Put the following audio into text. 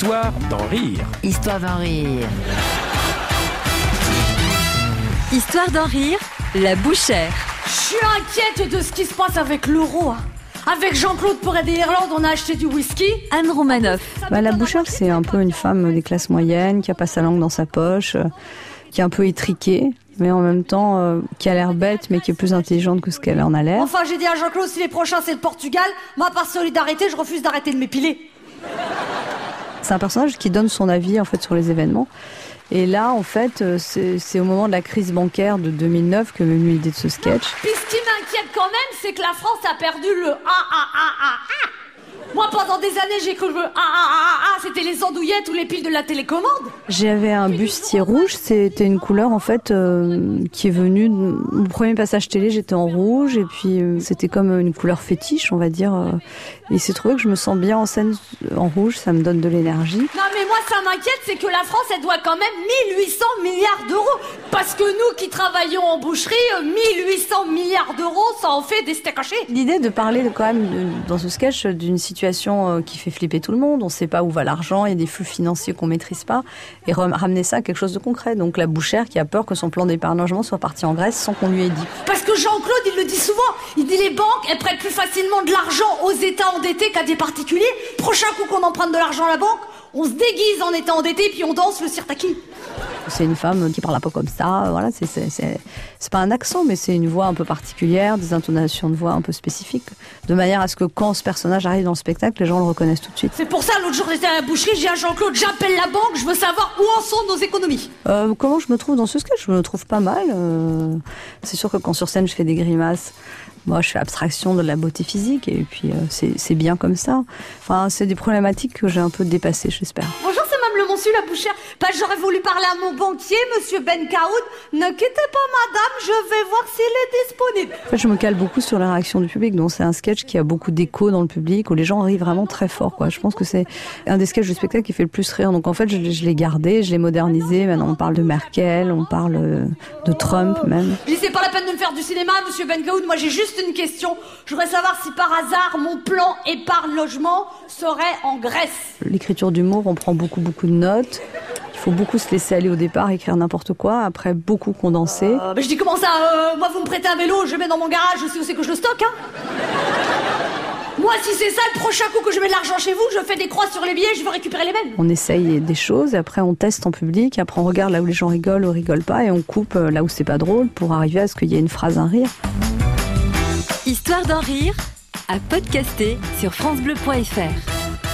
Histoire d'en rire. Histoire d'en rire. Histoire d'en rire, la bouchère. Je suis inquiète de ce qui se passe avec l'euro. hein. Avec Jean-Claude pour aider l'Irlande, on a acheté du whisky. Anne Romanoff. Bah, la bouchère, c'est un peu une femme des classes moyennes qui a pas sa langue dans sa poche, euh, qui est un peu étriquée, mais en même temps euh, qui a l'air bête, mais qui est plus intelligente que ce qu'elle en a l'air. Enfin, j'ai dit à Jean-Claude, si les prochains c'est le Portugal, moi par solidarité, je refuse d'arrêter de m'épiler. C'est un personnage qui donne son avis en fait sur les événements. Et là, en fait, euh, c'est au moment de la crise bancaire de 2009 que m'est venue l'idée de ce sketch. Puis ce qui m'inquiète quand même, c'est que la France a perdu le A A A A A. Moi, pendant des années, j'ai cru que le A A A, c'était les andouillettes ou les piles de la télécommande. J'avais un bustier rouge, c'était une couleur en fait euh, qui est venue. Mon premier passage télé, j'étais en rouge et puis euh, c'était comme une couleur fétiche, on va dire. euh, et il s'est trouvé que je me sens bien en scène en rouge, ça me donne de l'énergie. Non, mais moi, ça m'inquiète, c'est que la France, elle doit quand même 1800 milliards d'euros. Parce que nous qui travaillons en boucherie, euh, 1800 milliards d'euros, ça en fait des steaks hachés. L'idée de parler quand même de- dans ce sketch d'une situation qui fait flipper tout le monde. On ne sait pas où va l'argent, il y a des flux financiers qu'on maîtrise pas, et ramener ça à quelque chose de concret. Donc la bouchère qui a peur que son plan d'épargnement soit parti en Grèce sans qu'on lui ait dit. Parce que Jean-Claude, il le dit souvent, il dit les banques, elles prêtent plus facilement de l'argent aux États endettés qu'à des particuliers. Prochain coup qu'on emprunte de l'argent à la banque, on se déguise en état endetté puis on danse le sirtaki. C'est une femme qui parle un peu comme ça. Voilà, c'est c'est pas un accent, mais c'est une voix un peu particulière, des intonations de voix un peu spécifiques, de manière à ce que quand ce personnage arrive dans le spectacle, les gens le reconnaissent tout de suite. C'est pour ça, l'autre jour, j'étais à la boucherie, j'ai dit à Jean-Claude, j'appelle la banque, je veux savoir où en sont nos économies. Euh, comment je me trouve dans ce sketch? Je me trouve pas mal. euh, c'est sûr que quand sur scène je fais des grimaces, moi je fais abstraction de la beauté physique et puis euh, c'est c'est bien comme ça. Enfin, c'est des problématiques que j'ai un peu dépassées, j'espère. Bonjour, Le la bouchère. Bah, j'aurais voulu parler à mon banquier, Monsieur Ben. Ne quittez pas, madame, je vais voir s'il est disponible. En fait, je me cale beaucoup sur la réaction du public. Donc, c'est un sketch qui a beaucoup d'écho dans le public, où les gens rient vraiment très fort. Quoi. Je pense que c'est un des sketchs du spectacle qui fait le plus rire. Donc, en fait, je, je l'ai gardé, je l'ai modernisé. Maintenant, on parle de Merkel, on parle euh, de Trump même. Je dis, c'est pas la peine de me faire du cinéma, Monsieur Ben Kaoud. Moi, j'ai juste une question. Je voudrais savoir si par hasard mon plan épargne-logement serait en Grèce. L'écriture d'humour, on prend beaucoup, beaucoup de notes. Il faut beaucoup se laisser aller au départ, écrire n'importe quoi. Après, beaucoup condenser. Euh, bah, je dis, comment ça euh, Moi, vous me prêtez un vélo, je le mets dans mon garage, je sais où c'est que je le stocke, hein Moi, si c'est ça, le prochain coup que je mets de l'argent chez vous, je fais des croix sur les billets, je veux récupérer les mêmes. On essaye des choses, et après on teste en public, après on regarde là où les gens rigolent ou rigolent pas, et on coupe euh, là où c'est pas drôle pour arriver à ce qu'il y ait une phrase, un rire. Histoire d'en rire, à podcaster sur FranceBleu.fr.